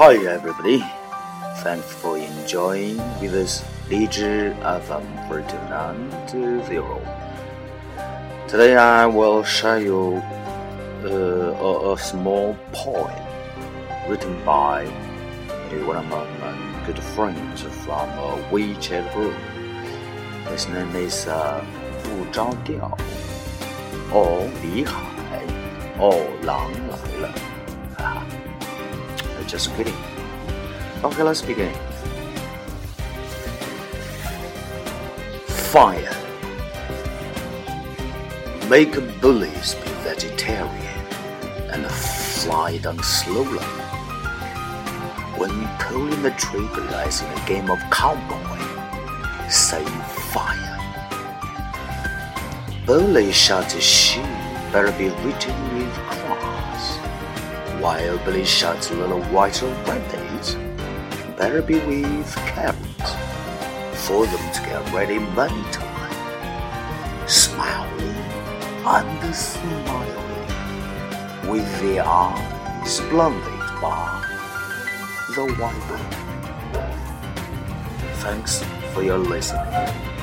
Hi everybody, thanks for enjoying with us. Leisure FM for zero. Today I will show you uh, a, a, small poem written by one of my, good friends from a WeChat group. His name is uh, Fu Diao, or oh, Li Hai, or Lang Lai just kidding. Okay, let's begin. Fire. Make bullies be vegetarian and fly down slowly. When pulling the trigger as in a game of cowboy, say fire. Bully shot a shoe better be written with while Billy shots little white rabbits, better be with carrots for them to get ready meantime. Smiling and smiling, with their eyes blinded by the white Thanks for your listening.